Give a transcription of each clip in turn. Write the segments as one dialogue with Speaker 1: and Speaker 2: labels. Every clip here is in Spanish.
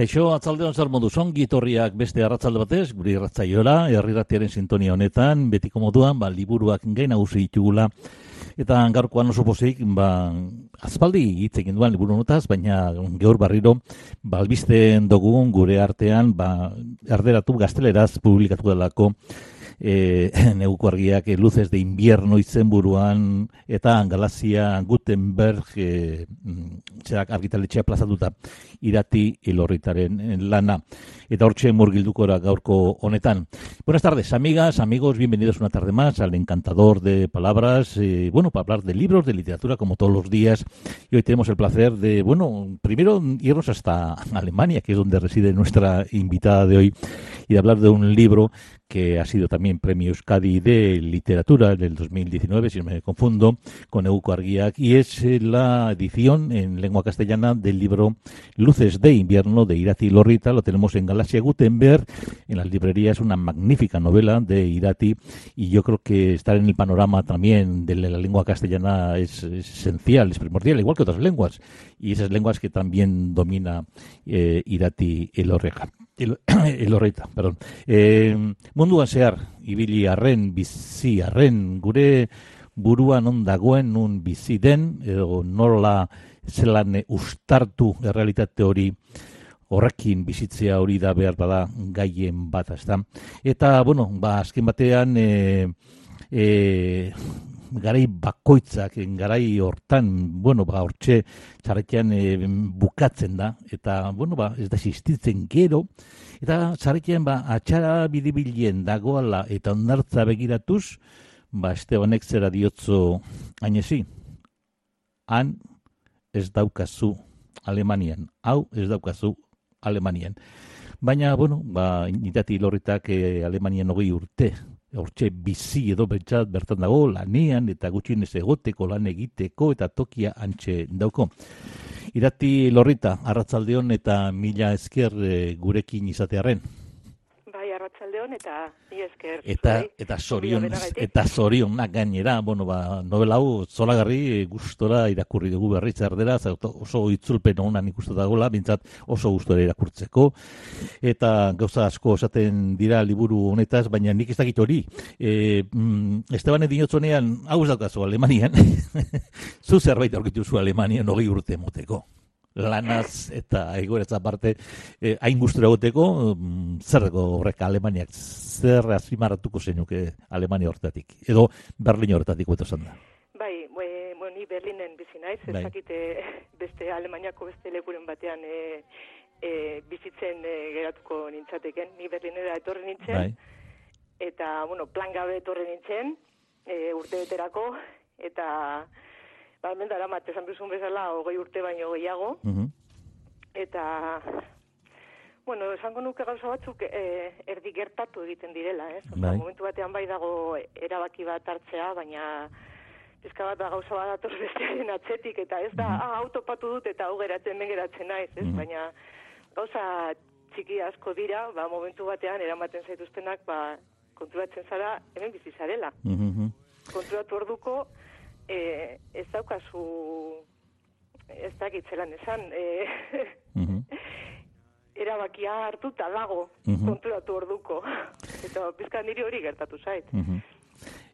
Speaker 1: Kaixo, atzalde hon zer modu zongi torriak beste arratzalde batez, guri irratzaiola, herriratiaren sintonia honetan, betiko moduan, ba, liburuak gain nagusi ditugula, eta gaurkoan oso pozik, ba, azpaldi hitz egin duan liburu honetaz, baina gaur barriro, ba, albisten dugun gure artean, ba, erderatu gazteleraz publikatu delako, e, neuko argiak e, luces de invierno izenburuan eta Galazia Gutenberg e, zerak argitaletxea plazatuta irati ilorritaren lana. Eta hortxe murgildukora gaurko honetan. Buenas tardes, amigas, amigos, bienvenidos una tarde más al encantador de palabras, eh, bueno, para hablar de libros, de literatura, como todos los días. Y hoy tenemos el placer de, bueno, primero irnos hasta Alemania, que es donde reside nuestra invitada de hoy, y de hablar de un libro que ha sido también premio Euskadi de literatura en el 2019, si no me confundo, con Euco Arguiak, y es eh, la edición en lengua castellana del libro Luces de invierno de Irati Lorrita, lo tenemos en Galaxia Gutenberg, en las librerías, una magnífica novela de Irati, y yo creo que estar en el panorama también de la lengua castellana es, es esencial, es primordial, igual que otras lenguas, y esas lenguas que también domina eh, Irati Elorreja. El, Elorreita, perdón. Eh, munduan zehar, ibili arren, bizi arren, gure buruan on dagoen nun bizi den, edo nola zelan ustartu errealitate hori horrekin bizitzea hori da behar bada gaien bat, ezta? Eta, bueno, ba, azken batean, e, e, garai bakoitzak, garai hortan, bueno, ba, hortxe txarretean e, bukatzen da, eta, bueno, ba, ez da existitzen gero, eta txarretean, ba, atxara bidibilen dagoala eta ondartza begiratuz, ba, este honek zera diotzo hainezi, han ez daukazu Alemanian, hau ez daukazu Alemanian. Baina, bueno, ba, nitati lorritak eh, Alemanian hogei urte hortxe bizi edo bentsat bertan dago lanean eta gutxienez egoteko lan egiteko eta tokia antxe dauko. Irati lorrita, arratzaldeon eta mila esker e, gurekin izatearen
Speaker 2: arratsaldeon eta ni esker.
Speaker 1: Eta eta sorion eta sorionak gainera, bueno, ba, novela hau zolagarri gustora irakurri dugu berriz erdera, oso itzulpen onan ikusten dagoela, bintzat oso gustora irakurtzeko eta gauza asko esaten dira liburu honetaz, baina nik ez dakit hori. E, mm, Esteban Edinotzonean hau ez daukazu Alemanian. Zu zerbait aurkitu zu Alemanian 20 urte moteko lanaz eta egoeretza parte eh, hain gustura goteko mm, zer horrek Alemaniak zer azimarratuko zenuke Alemania hortatik edo Berlin hortatik beto da
Speaker 2: Bai, bueno, ni Berlinen bizi naiz, bai. dakite beste Alemaniako beste lekuren batean e, e, bizitzen e, geratuko nintzateken, ni Berlinera etorri nintzen, bai. eta, bueno, plan gabe etorri nintzen, e, urte beterako, eta ba, hemen dara mat, esan duzun bezala, hogei urte baino gehiago, eta, bueno, esango nuke gauza batzuk e, erdi gertatu egiten direla, ez? Bai. momentu batean bai dago erabaki bat hartzea, baina pizka bat da gauza bat dator bestearen atzetik, eta ez da, mm ah, autopatu dut eta hau geratzen ben geratzen naiz, ez? Baina gauza txiki asko dira, ba, momentu batean eramaten zaituztenak, ba, konturatzen zara, hemen bizizarela. Mm Konturatu orduko, e, ez daukazu ez dakitzelan esan e, erabakia hartuta dago konturatu orduko. Eta pizka niri hori gertatu zait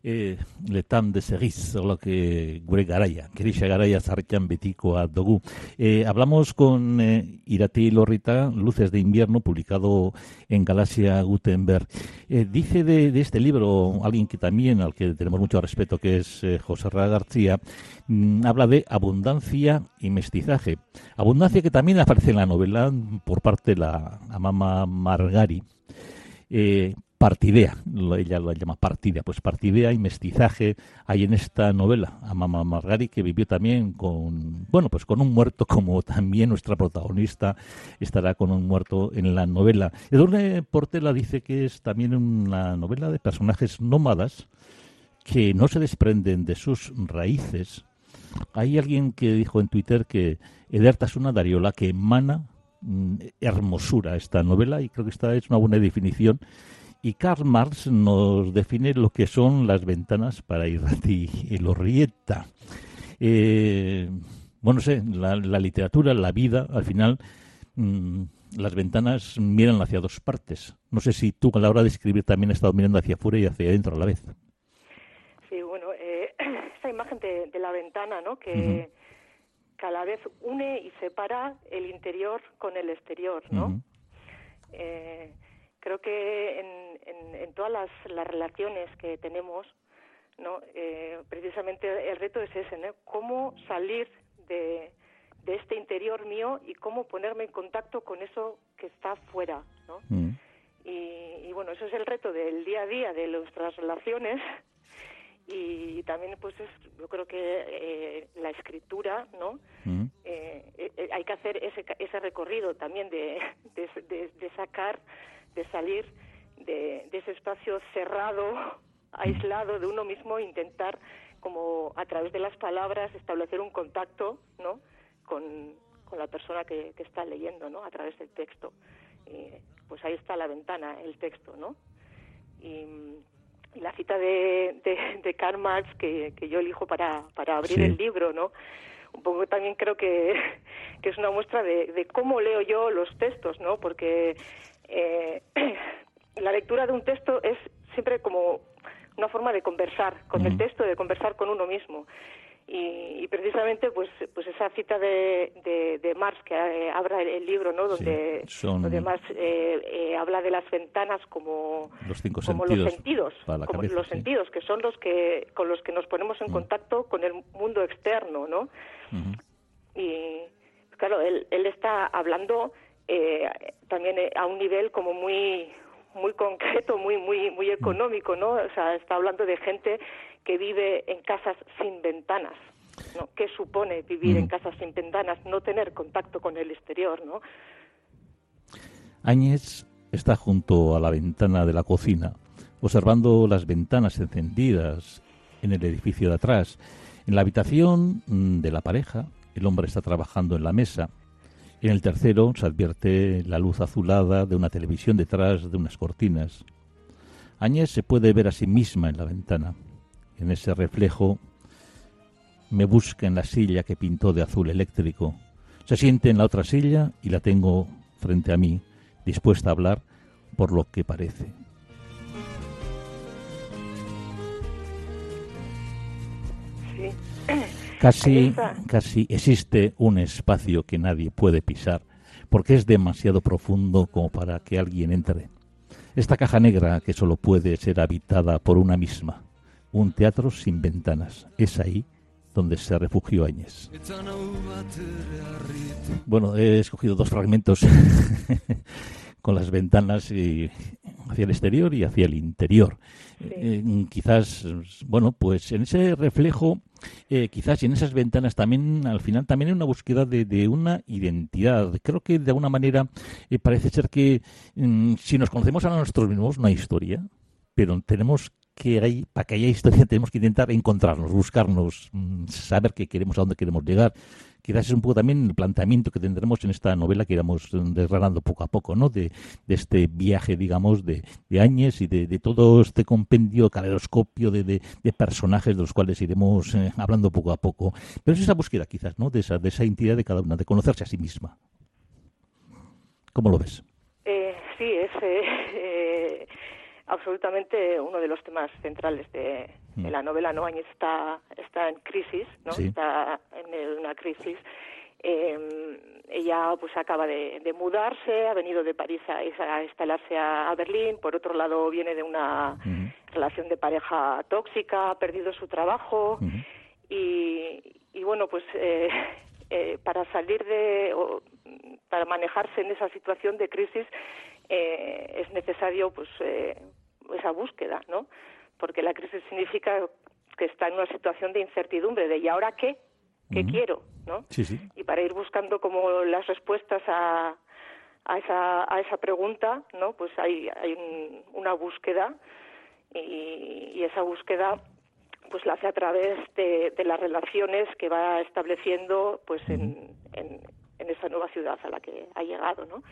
Speaker 1: e, letan desegiz, que gure garaia, kerisa garaia zarritan betikoa dugu. E, hablamos con e, Irati Lorrita, Luces de invierno, publicado en Galaxia Gutenberg. E, dice de, de, este libro, alguien que también, al que tenemos mucho respeto, que es eh, José Ra García, mm, habla de abundancia y mestizaje. Abundancia que también aparece en la novela por parte de la, mamá Margari. Eh, partidea, ella lo llama partida, pues partidea y mestizaje hay en esta novela. A Mama Margari que vivió también con, bueno, pues con un muerto como también nuestra protagonista estará con un muerto en la novela. Edurne Portela dice que es también una novela de personajes nómadas que no se desprenden de sus raíces. Hay alguien que dijo en Twitter que Ederta es una dariola que emana mm, hermosura esta novela y creo que esta es una buena definición y Karl Marx nos define lo que son las ventanas para Irati y Lorrieta. Eh, bueno, sé, la, literatura, la vida, al final, mm, las ventanas miran hacia dos partes. No sé si tú a la hora de escribir también has estado mirando hacia afuera y hacia adentro a la vez.
Speaker 2: Sí, bueno, eh, esa imagen de, la ventana, ¿no? Que cada vez une y separa el interior con el exterior, ¿no? Creo que en, todas las, relaciones que tenemos, ¿no? Eh, precisamente el reto es ese, ¿no? Cómo salir de, este interior mío y cómo ponerme en contacto con eso que está fuera, ¿no? Mm. Y, bueno, eso es el reto del día a día de nuestras relaciones y también pues yo creo que eh, la escritura no mm. eh, hay que hacer ese, ese recorrido también de, de sacar de salir de, ese espacio cerrado, aislado de uno mismo, intentar como a través de las palabras establecer un contacto, ¿no? Con, la persona que, está leyendo, ¿no? A través del texto. pues ahí está la ventana, el texto, ¿no? Y, la cita de, de, Karl Marx que, yo elijo para, para abrir el libro, ¿no? Un poco también creo que, que es una muestra de, de, cómo leo yo los textos, ¿no? Porque eh, la lectura de un texto es siempre como una forma de conversar con el texto, de conversar con uno mismo. Y, precisamente pues pues esa cita de, de, Marx que eh, abra el, libro no donde Marx eh, eh, habla de las ventanas como
Speaker 1: los cinco
Speaker 2: como
Speaker 1: sentidos
Speaker 2: los sentidos como los sentidos que son los que con los que nos ponemos en contacto con el mundo externo no y claro él él está hablando eh, también eh, a un nivel como muy muy concreto, muy muy muy económico, ¿no? O sea, está hablando de gente que vive en casas sin ventanas, ¿no? ¿Qué supone vivir en mm. casas sin ventanas? No tener contacto con el exterior, ¿no?
Speaker 1: Áñez está junto a la ventana de la cocina, observando las ventanas encendidas en el edificio de atrás. En la habitación mm, de la pareja, el hombre está trabajando en la mesa en el tercero se advierte la luz azulada de una televisión detrás de unas cortinas. Añez se puede ver a sí misma en la ventana. En ese reflejo me busca en la silla que pintó de azul eléctrico. Se siente en la otra silla y la tengo frente a mí, dispuesta a hablar por lo que parece. Casi, casi existe un espacio que nadie puede pisar, porque es demasiado profundo como para que alguien entre. Esta caja negra que solo puede ser habitada por una misma, un teatro sin ventanas, es ahí donde se refugió Áñez. Bueno, he escogido dos fragmentos con las ventanas hacia el exterior y hacia el interior. Eh, quizás, bueno, pues en ese reflejo, eh, quizás y en esas ventanas también, al final, también hay una búsqueda de, una identidad. Creo que de alguna manera eh, parece ser que mm, si nos conocemos a nosotros mismos, no hay historia, pero tenemos que hay, para que haya historia tenemos que intentar encontrarnos, buscarnos, mm, saber qué queremos, a dónde queremos llegar quizás es un poco también el planteamiento que tendremos en esta novela que iremos desgranando poco a poco, ¿no? De, este viaje, digamos, de, de Áñez y de, todo este compendio, caleidoscopio de, personajes de los cuales iremos eh, hablando poco a poco. Pero es esa búsqueda, quizás, ¿no? De esa, de esa identidad de cada una, de conocerse a sí misma. ¿Cómo lo ves?
Speaker 2: Eh, sí, es eh, absolutamente uno de los temas centrales de, Mm. la novela no está está en crisis no está en una crisis. Eh, ella pues acaba de, mudarse ha venido de París a, instalarse a, Berlín. Por otro lado viene de una relación de pareja tóxica ha perdido su trabajo. Y, y, bueno pues eh, eh, para salir de o, para manejarse en esa situación de crisis eh, es necesario pues esa búsqueda, ¿no? Porque la crisis significa que está en una situación de incertidumbre, de ¿y ahora qué? ¿Qué quiero? ¿no?
Speaker 1: Sí, sí.
Speaker 2: Y para ir buscando como las respuestas a, a, esa, a esa pregunta, ¿no? Pues hay, hay una búsqueda y, y, esa búsqueda pues la hace a través de, de las relaciones que va estableciendo pues en, en, en esa nueva ciudad a la que ha llegado, ¿no?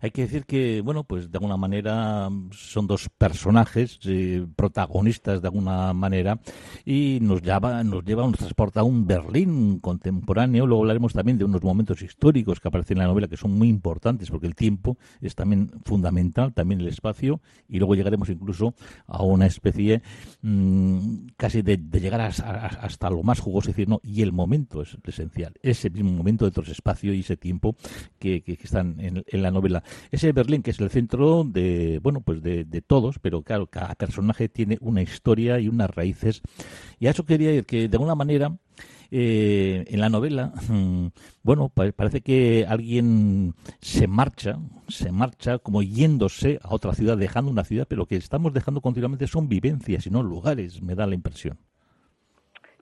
Speaker 1: Hay que decir que, bueno, pues de alguna manera son dos personajes eh, protagonistas de alguna manera y nos lleva, nos lleva, nos transporta a un Berlín contemporáneo. Luego hablaremos también de unos momentos históricos que aparecen en la novela que son muy importantes porque el tiempo es también fundamental, también el espacio y luego llegaremos incluso a una especie mmm, casi de, llegar a, hasta lo más jugoso, es decir, no, y el momento es esencial, ese mismo momento de espacio y ese tiempo que, que, están en la novela ese Berlín que es el centro de, bueno, pues de, de, todos, pero claro, cada personaje tiene una historia y unas raíces. Y a eso quería ir, que de alguna manera eh, en la novela, bueno, parece que alguien se marcha, se marcha como yéndose a otra ciudad, dejando una ciudad, pero lo que estamos dejando continuamente son vivencias y no lugares, me da la impresión.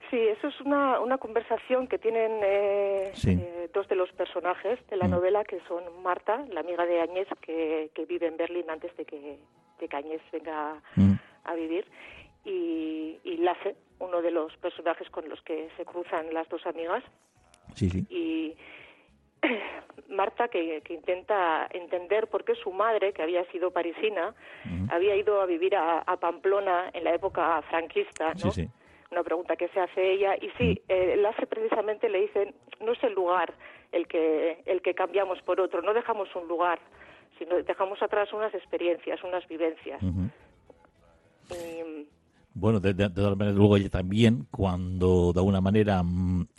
Speaker 2: Sí, eso es una, una conversación que tienen eh, sí. eh, dos de los personajes de la mm. novela, que son Marta, la amiga de Añez, que, que vive en Berlín antes de que, de que Añez venga mm. a vivir, y, y Lasse, uno de los personajes con los que se cruzan las dos amigas.
Speaker 1: Sí, sí.
Speaker 2: Y Marta, que, que, intenta entender por qué su madre, que había sido parisina, mm. había ido a vivir a, a, Pamplona en la época franquista, ¿no?
Speaker 1: Sí, sí
Speaker 2: una pregunta que se hace ella y sí eh, el hace precisamente le dicen no es el lugar el que el que cambiamos por otro no dejamos un lugar sino dejamos atrás unas experiencias unas vivencias uh -huh. y,
Speaker 1: bueno, de, de, de todas maneras, luego ella también, cuando de alguna manera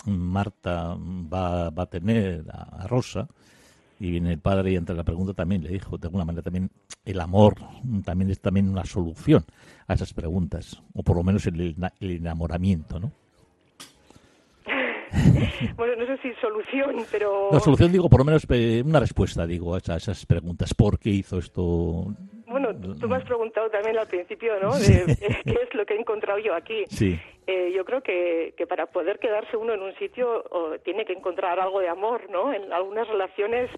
Speaker 1: Marta va, va a tener a, a Rosa, y viene el padre y entre la pregunta también le dijo de alguna manera también el amor también es también una solución a esas preguntas o por lo menos el, el enamoramiento no
Speaker 2: bueno no sé si solución pero
Speaker 1: no solución digo por lo menos eh, una respuesta digo a esas, preguntas por qué hizo esto
Speaker 2: bueno, tú me has preguntado también al principio, ¿no? De, ¿Qué es lo que he encontrado yo aquí?
Speaker 1: Sí.
Speaker 2: Eh, yo creo que, que para poder quedarse uno en un sitio o, tiene que encontrar algo de amor, ¿no? En algunas relaciones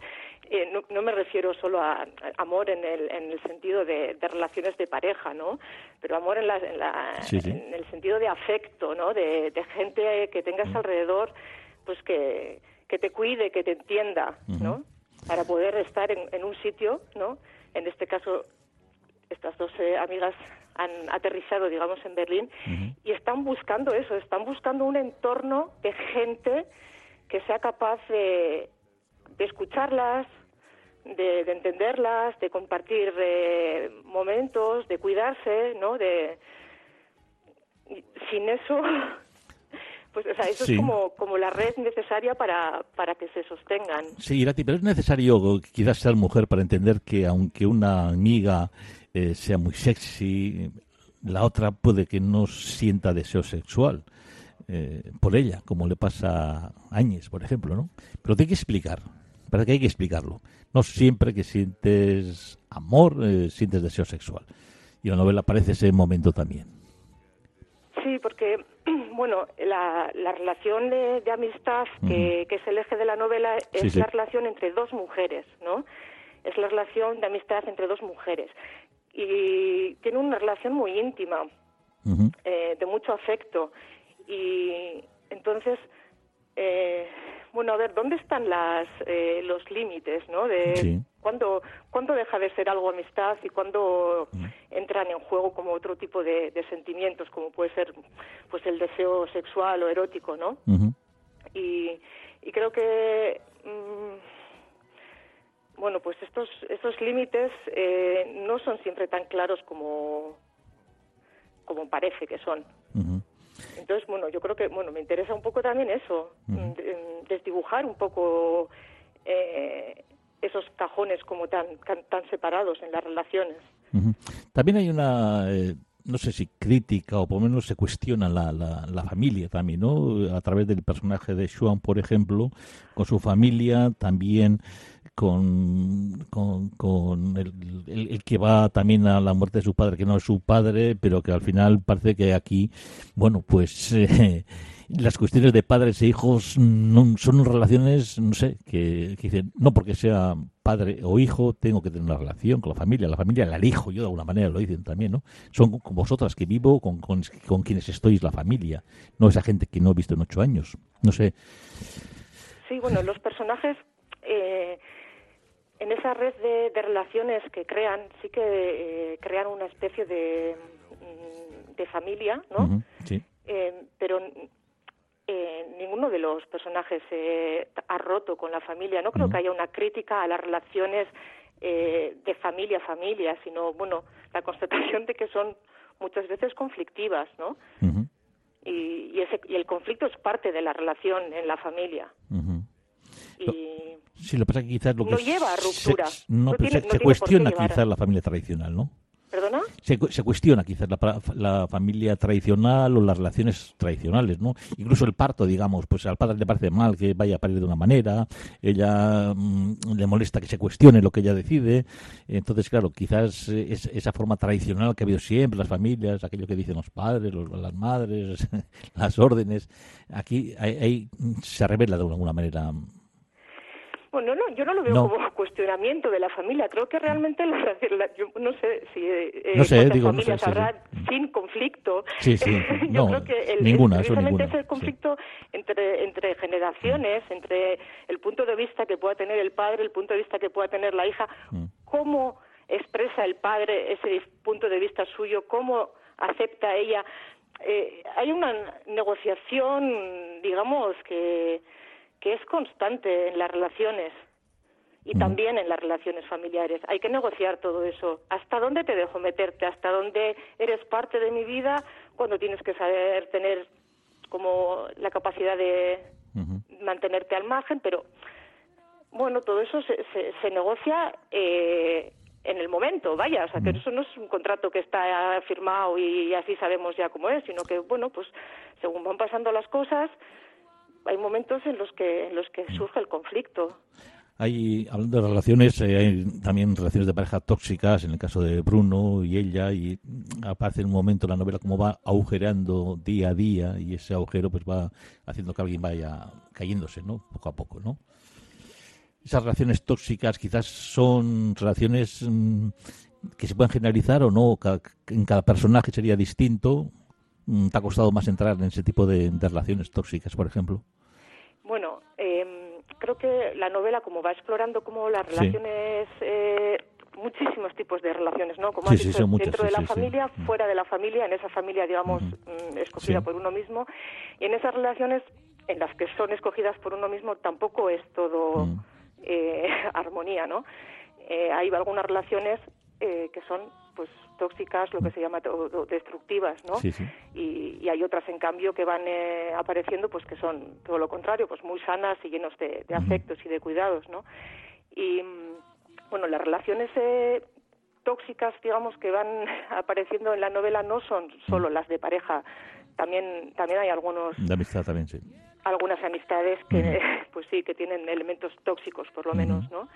Speaker 2: eh, no, no, me refiero solo a, a, amor en el, en el sentido de, de, relaciones de pareja, ¿no? Pero amor en, la, en, la,
Speaker 1: sí, sí.
Speaker 2: en el sentido de afecto, ¿no? De, de gente que tengas mm. alrededor, pues que, que te cuide, que te entienda, uh -huh. ¿no? Para poder estar en, en un sitio, ¿no? En este caso, estas dos eh, amigas han aterrizado, digamos, en Berlín uh -huh. y están buscando eso, están buscando un entorno de gente que sea capaz de, de escucharlas, de, de, entenderlas, de compartir eh, momentos, de cuidarse, ¿no? De sin eso, pues o sea, eso sí. es como, como la red necesaria para, para que se sostengan.
Speaker 1: Sí, Irati, pero es necesario quizás ser mujer para entender que aunque una amiga eh, sea muy sexy, la otra puede que no sienta deseo sexual eh, por ella, como le pasa a Áñez, por ejemplo, ¿no? Pero hay que explicar, para que hay que explicarlo. No siempre que sientes amor, eh, sientes deseo sexual. Y la novela aparece ese momento también.
Speaker 2: Sí, porque, bueno, la, la relación de, de amistad que, uh -huh. que, es el eje de la novela es
Speaker 1: sí, sí.
Speaker 2: la relación entre dos mujeres, ¿no? Es la relación de amistad entre dos mujeres y tiene una relación muy íntima, uh -huh. eh, de mucho afecto. Y entonces, eh, bueno, a ver, ¿dónde están las, eh, los límites, no? De
Speaker 1: sí.
Speaker 2: cuándo, cuándo deja de ser algo amistad y cuándo -huh. entran en juego como otro tipo de, de, sentimientos, como puede ser pues el deseo sexual o erótico, ¿no?
Speaker 1: Uh -huh.
Speaker 2: y, y creo que... Mmm, bueno, pues estos, estos límites eh, no son siempre tan claros como, como parece que son.
Speaker 1: Uh -huh.
Speaker 2: Entonces, bueno, yo creo que, bueno, me interesa un poco también eso, uh -huh. desdibujar un poco eh, esos cajones como tan, tan, tan, separados en las relaciones.
Speaker 1: Uh -huh. También hay una... Eh no sé si crítica o por lo menos se cuestiona la, la, familia también, ¿no? A través del personaje de Xuan, por ejemplo, con su familia, también con, con, el, que va también a la muerte de su padre, que no es su padre, pero que al final parece que aquí, bueno, pues eh, las cuestiones de padres e hijos no, son relaciones, no sé, que, dicen, no porque sea padre o hijo tengo que tener una relación con la familia, la familia la elijo yo de alguna manera, lo dicen también, ¿no? Son con vosotras que vivo, con, con, quienes estois la familia, no esa gente que no he visto en ocho años, no sé.
Speaker 2: Sí, bueno, los personajes... Eh, en esa red de, relaciones que crean, sí que eh, crean una especie de, mm, de familia, ¿no?
Speaker 1: sí.
Speaker 2: Eh, pero eh, ninguno de los personajes eh, ha roto con la familia. No creo que haya una crítica a las relaciones eh, de familia a familia, sino, bueno, la constatación de que son muchas veces conflictivas, ¿no? y, y, ese, y el conflicto es parte de la relación en la familia.
Speaker 1: Y sí, lo que pasa que quizás lo que
Speaker 2: no lleva a ruptura.
Speaker 1: no, se, cuestiona quizás la familia tradicional, ¿no?
Speaker 2: ¿Perdona?
Speaker 1: Se, cuestiona quizás la, familia tradicional o las relaciones tradicionales, ¿no? Incluso el parto, digamos, pues al padre le parece mal que vaya a parir de una manera, ella mm, le molesta que se cuestione lo que ella decide. Entonces, claro, quizás es, esa forma tradicional que ha habido siempre, las familias, aquello que dicen los padres, las madres, las órdenes, aquí ahí se revela de alguna manera
Speaker 2: bueno, no, yo no lo veo como cuestionamiento de la familia. Creo que realmente, la, yo no sé si eh,
Speaker 1: no sé, digo,
Speaker 2: familias habrá sin conflicto.
Speaker 1: Sí, sí.
Speaker 2: yo creo que el,
Speaker 1: ninguna,
Speaker 2: eso
Speaker 1: ninguna,
Speaker 2: es el conflicto entre, entre generaciones, mm. entre el punto de vista que pueda tener el padre, el punto de vista que pueda tener la hija, mm. cómo expresa el padre ese punto de vista suyo, cómo acepta ella. Eh, hay una negociación, digamos, que que es constante en las relaciones y también en las relaciones familiares. Hay que negociar todo eso. ¿Hasta dónde te dejo meterte? ¿Hasta dónde eres parte de mi vida? Cuando tienes que saber tener como la capacidad de mantenerte al margen, pero bueno, todo eso se, se, negocia eh, en el momento, vaya, o sea, que eso no es un contrato que está firmado y así sabemos ya cómo es, sino que, bueno, pues según van pasando las cosas, hay momentos en los que en los que mm. surge el conflicto.
Speaker 1: Hay, hablando de relaciones, eh, hay también relaciones de pareja tóxicas, en el caso de Bruno y ella, y aparece en un momento en la novela como va agujereando día a día, y ese agujero pues va haciendo que alguien vaya cayéndose, ¿no? Poco a poco, ¿no? Esas relaciones tóxicas quizás son relaciones mm, que se pueden generalizar o no, en cada personaje sería distinto, ¿Te ha costado más entrar en ese tipo de, relaciones tóxicas, por ejemplo?
Speaker 2: Bueno, em, creo que la novela, como va explorando como las relaciones, eh, muchísimos tipos de relaciones, ¿no? Como has dicho, dentro de la familia, mm. fuera de la familia, en esa familia, digamos, mm, escogida por uno mismo, y en esas relaciones en las que son escogidas por uno mismo tampoco es todo eh, armonía, ¿no? Eh, hay algunas relaciones que son, pues, tóxicas, lo que se llama destructivas, ¿no? Y, hay otras, en cambio, que van eh, apareciendo, pues que son todo lo contrario, pues muy sanas y llenos de, afectos y de cuidados, ¿no? Y, bueno, las relaciones eh, tóxicas, digamos, que van apareciendo en la novela no son solo las de pareja, también, también hay algunos...
Speaker 1: De amistad también, sí.
Speaker 2: Algunas amistades que, pues sí, que tienen elementos tóxicos, por lo menos, ¿no?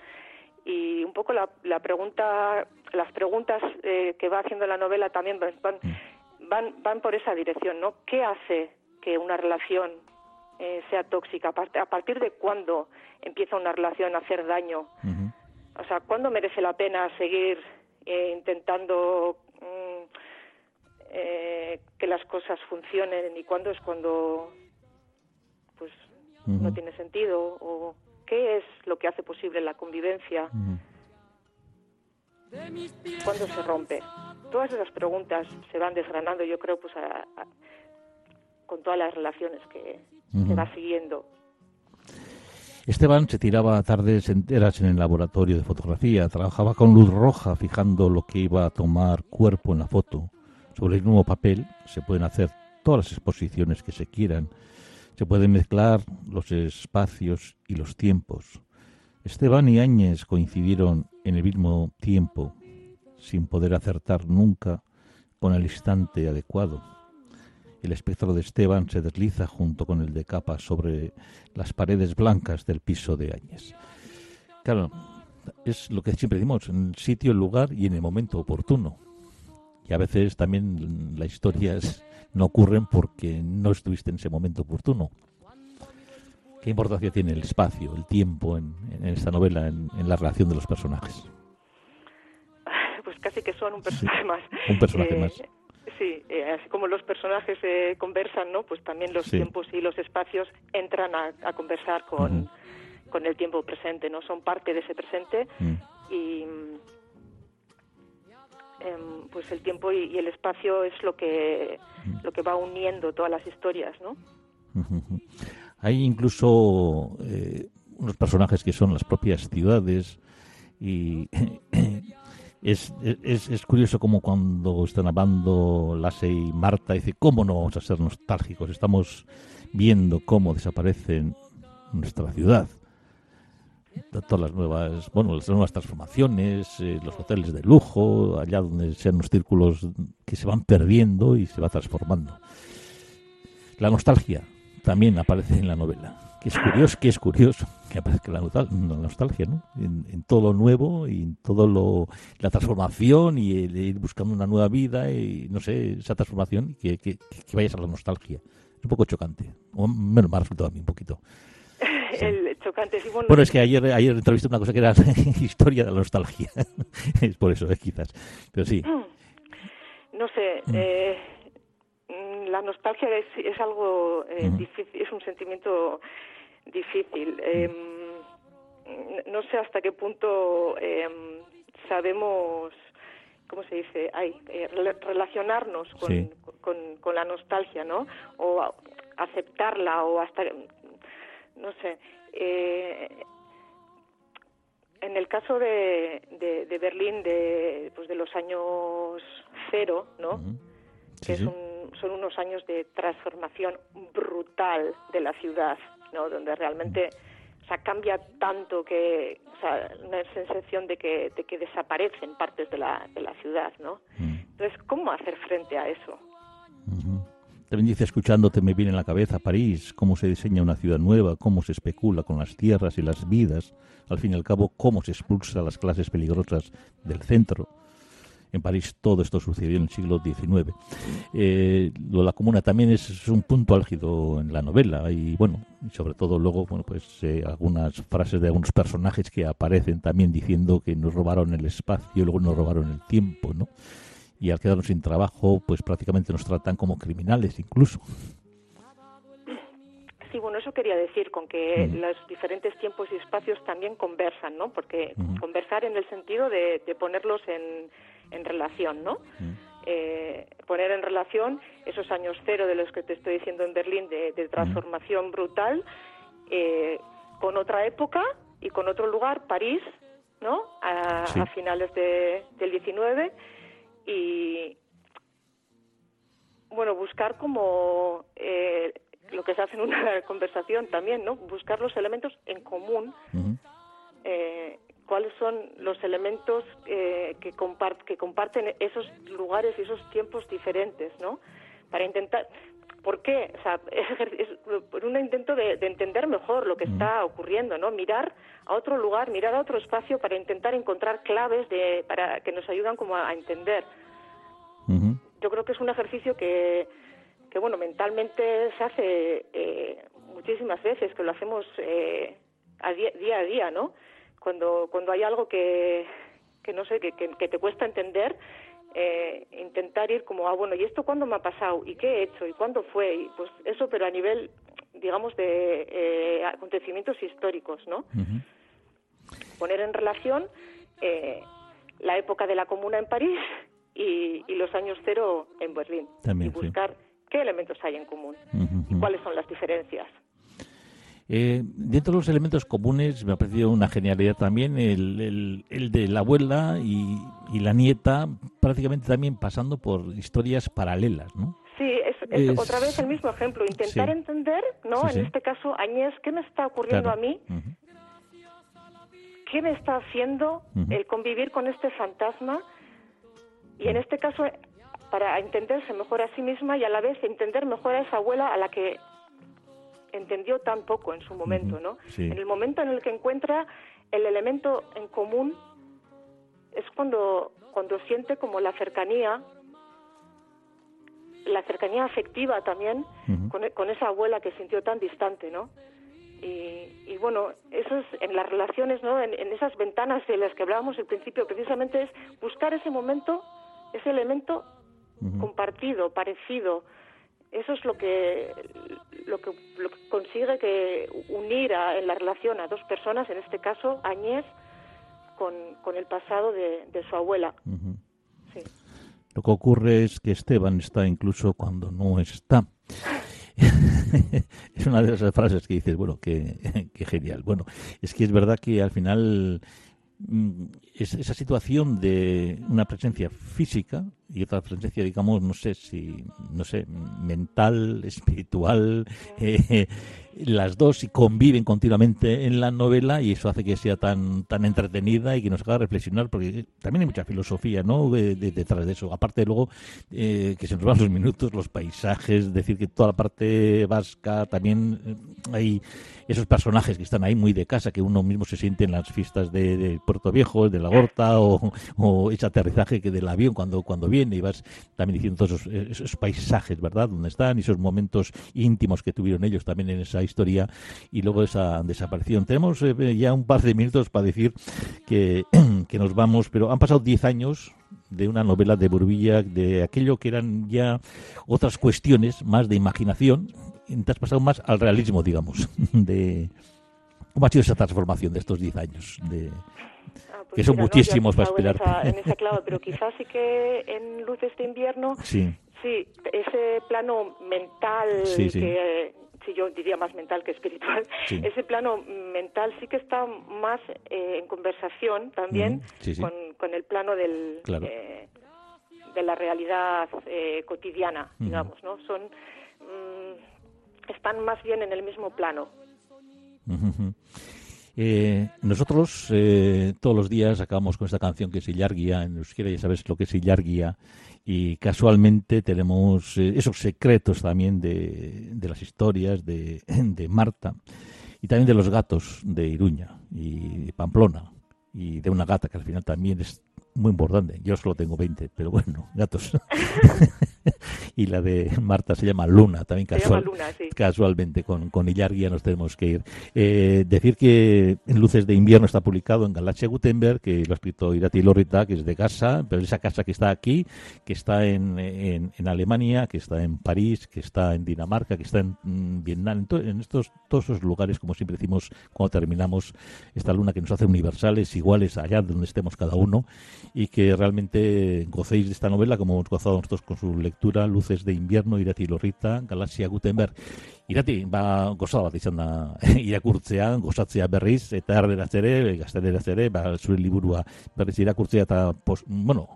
Speaker 2: Y un poco la, la pregunta, las preguntas eh, que va haciendo la novela también van, van, van por esa dirección, ¿no? ¿Qué hace que una relación eh, sea tóxica? ¿A partir de cuándo empieza una relación a hacer daño? O sea, ¿cuándo merece la pena seguir eh, intentando mm, que las cosas funcionen y cuándo es cuando pues no tiene sentido o ¿Qué es lo que hace posible la convivencia? ¿Cuándo se rompe? Todas esas preguntas se van desgranando, yo creo, pues con todas las relaciones que, va siguiendo.
Speaker 1: Esteban se tiraba tardes enteras en el laboratorio de fotografía, trabajaba con luz roja fijando lo que iba a tomar cuerpo en la foto. Sobre el nuevo papel se pueden hacer todas las exposiciones que se quieran se pueden mezclar los espacios y los tiempos. Esteban y Áñez coincidieron en el mismo tiempo, sin poder acertar nunca con el instante adecuado. El espectro de Esteban se desliza junto con el de Capa sobre las paredes blancas del piso de Áñez. Claro, es lo que siempre decimos, en el sitio, el lugar y en el momento oportuno. Y a veces también las historias no ocurren porque no estuviste en ese momento oportuno. ¿Qué importancia tiene el espacio, el tiempo en, esta novela, en, la relación de los personajes?
Speaker 2: Pues casi que son un personaje más.
Speaker 1: Un personaje eh, más.
Speaker 2: Sí, eh, así como los personajes eh, conversan, ¿no? Pues también los tiempos y los espacios entran a, conversar con, con el tiempo presente, ¿no? Son parte de ese presente mm. y em, pues el tiempo y, el espacio es lo que lo que va uniendo todas las historias, ¿no?
Speaker 1: Hay incluso eh, unos personajes que son las propias ciudades y es, es, es, curioso como cuando están hablando Lasse y Marta, dice, ¿cómo no vamos a ser nostálgicos? Estamos viendo cómo desaparecen nuestra ciudad. Todas las nuevas, bueno, las nuevas transformaciones, eh, los hoteles de lujo, allá donde sean los círculos que se van perdiendo y se va transformando. La nostalgia, también aparece en la novela. Que es curioso, que es curioso que aparezca la, nostalgia, ¿no? En, todo lo nuevo y en todo lo la transformación y el, ir buscando una nueva vida y no sé esa transformación que, que, que vayas a la nostalgia. Es un poco chocante. O menos me ha resultado a mí un poquito.
Speaker 2: El chocante, sí,
Speaker 1: bueno, es que ayer, ayer entrevisté una cosa que era historia de la nostalgia. es por eso, ¿eh? quizás. Pero sí.
Speaker 2: No sé. Mm. Eh la nostalgia es, es algo eh, difícil, es un sentimiento difícil. Em, no sé hasta qué punto em, sabemos, ¿cómo se dice? Ay, eh, relacionarnos con, con, la nostalgia, ¿no? O aceptarla o hasta, no sé. Eh, en el caso de, de, Berlín de, pues de los años cero, ¿no? que es un son unos años de transformación brutal de la ciudad, ¿no? Donde realmente o sea, cambia tanto que, o sea, una sensación de que, de que desaparecen partes de la, de la ciudad, ¿no? Entonces, ¿cómo hacer frente a eso?
Speaker 1: También dice, escuchándote me viene en la cabeza París, cómo se diseña una ciudad nueva, cómo se especula con las tierras y las vidas, al fin y al cabo, cómo se expulsa a las clases peligrosas del centro en París todo esto sucedió en el siglo XIX. Eh, lo de la comuna también es, un punto álgido en la novela y bueno, sobre todo luego, bueno, pues eh, algunas frases de algunos personajes que aparecen también diciendo que nos robaron el espacio y luego nos robaron el tiempo, ¿no? Y al quedarnos sin trabajo, pues prácticamente nos tratan como criminales incluso.
Speaker 2: Sí, bueno, eso quería decir, con que los diferentes tiempos y espacios también conversan, ¿no? Porque conversar en el sentido de ponerlos en, en relación, ¿no? Mm. Eh, poner en relación esos años cero de los que te estoy diciendo en Berlín de, transformación brutal eh, con otra época y con otro lugar, París, ¿no? A, finales de, del 19 y bueno, buscar como eh, lo que se hace en una conversación también, ¿no? Buscar los elementos en común cuáles son los elementos eh, que, que comparten esos lugares y esos tiempos diferentes, ¿no? Para intentar, ¿por qué? O sea, es, por un intento de, entender mejor lo que está ocurriendo, ¿no? Mirar a otro lugar, mirar a otro espacio para intentar encontrar claves de, para que nos ayudan como a, entender. Yo creo que es un ejercicio que, que bueno, mentalmente se hace eh, muchísimas veces, que lo hacemos eh, a día, día a día, ¿no? cuando, cuando hay algo que, que no sé, que, que, te cuesta entender, eh, intentar ir como, ah, bueno, ¿y esto cuándo me ha pasado? ¿Y qué he hecho? ¿Y cuándo fue? Y pues eso, pero a nivel, digamos, de eh, acontecimientos históricos, ¿no? Poner en relación eh, la época de la Comuna en París y, y los años cero en Berlín. y buscar qué elementos hay en común y cuáles son las diferencias.
Speaker 1: Eh, dentro de los elementos comunes me ha parecido una genialidad también el, el, de la abuela y, la nieta prácticamente también pasando por historias paralelas, ¿no?
Speaker 2: Sí, es, otra vez el mismo ejemplo, intentar entender, ¿no? en este caso, Añez, ¿qué me está ocurriendo a mí? ¿Qué me está haciendo el convivir con este fantasma? Y en este caso, para entenderse mejor a sí misma y a la vez entender mejor a esa abuela a la que entendió tan poco en su momento, ¿no? En el momento en el que encuentra el elemento en común es cuando cuando siente como la cercanía la cercanía afectiva también con, esa abuela que sintió tan distante, ¿no? Y, bueno, eso es en las relaciones, ¿no? En, esas ventanas de las que hablábamos al principio, precisamente es buscar ese momento, ese elemento compartido, parecido. Eso es lo que, lo que, lo que consigue que unir en la relación a dos personas, en este caso Añez, con, con el pasado de, su abuela. sí.
Speaker 1: Lo que ocurre es que Esteban está incluso cuando no está. es una de esas frases que dices, bueno, qué, qué, genial. Bueno, es que es verdad que al final mm, esa situación de una presencia física y otra presencia, digamos, no sé si, no sé, mental, espiritual, eh, las dos y conviven continuamente en la novela y eso hace que sea tan tan entretenida y que nos haga reflexionar porque también hay mucha filosofía no detrás de eso. Aparte luego eh, que se nos van los minutos los paisajes decir que toda la parte vasca también eh, hay esos personajes que están ahí muy de casa que uno mismo se siente en las fiestas de, Puerto Viejo de la Gorta o, o, ese aterrizaje que del avión cuando cuando viene y vas también diciendo todos esos, esos paisajes verdad donde están y esos momentos íntimos que tuvieron ellos también en esa historia y luego esa desaparición. Tenemos eh, ya un par de minutos para decir que, que nos vamos, pero han pasado 10 años de una novela de Burbilla, de aquello que eran ya otras cuestiones más de imaginación, y te has pasado más al realismo, digamos, de cómo ha sido esa transformación de estos 10 años, que son muchísimos para esperar.
Speaker 2: En esa, clave, pero quizás sí que en Luces de Invierno, sí, sí ese plano mental que si yo diría más mental que espiritual, ese plano mental sí que está más eh, en conversación también con, el plano del, eh, de la realidad eh, cotidiana, digamos, ¿no? Son, mm, están más bien en el mismo plano.
Speaker 1: Nosotros todos los días acabamos con esta canción que es Illarguía, en euskera ya sabes lo que es Illarguía, y casualmente tenemos eh, esos secretos también de, de las historias de, de, Marta y también de los gatos de Iruña y Pamplona y de una gata que al final también es muy importante. Yo solo tengo 20, pero bueno, gatos. y la de Marta se llama Luna, también casual, casualmente, con, con Illarguía nos tenemos que ir. Eh, decir que en Luces de Invierno está publicado en Galaxia Gutenberg, que lo ha escrito Irati Lorita, que es de casa, pero esa casa que está aquí, que está en, en, Alemania, que está en París, que está en Dinamarca, que está en mm, Vietnam, en, estos todos esos lugares, como siempre decimos cuando terminamos esta luna que nos hace universales, iguales allá donde estemos cada uno, y que realmente gocéis de esta novela como hemos gozado nosotros con su lectura, Luces de invierno, irati lorrita, Galaxia Gutenberg. Irati, ba, gozada bat izan da irakurtzea, gozatzea berriz, eta erderaz ere, gazteleraz ere, ba, zure liburua berriz irakurtzea, eta, pos, bueno,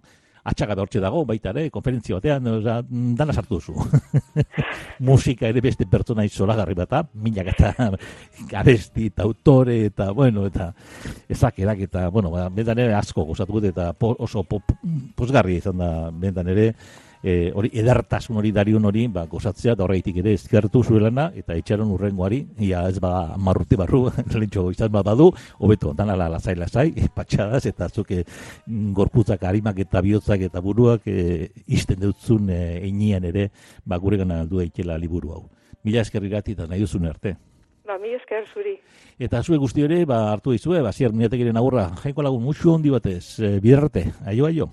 Speaker 1: atxaga da hortxe dago, baita ere, konferentzia batean, oza, dana sartu duzu. Musika ere beste pertsona izolagarri bat, minak eta garesti eta autore, eta, bueno, eta ezak erak, eta, bueno, ba, bendan ere asko gozatu dut, eta oso po, posgarri izan da, bendan ere, e, hori edartasun hori darion hori ba, gozatzea da horreitik ere ezkertu zuelana eta itxaron urrengoari ia ez ba marruti barru lentxo izan ba badu hobeto dana la lasai lasai patxadas eta zuke gorputzak arimak eta bihotzak eta buruak e, izten dutzun e, einian ere ba gure gana aldu daitela liburu hau mila eskerrirati eta nahi duzun arte
Speaker 2: Ba, mi esker zuri.
Speaker 1: Eta zue guzti hori, ba, hartu dizue, ba, zier, agurra, jaiko lagun, musu hondi batez, e, biderrate, aio, aio.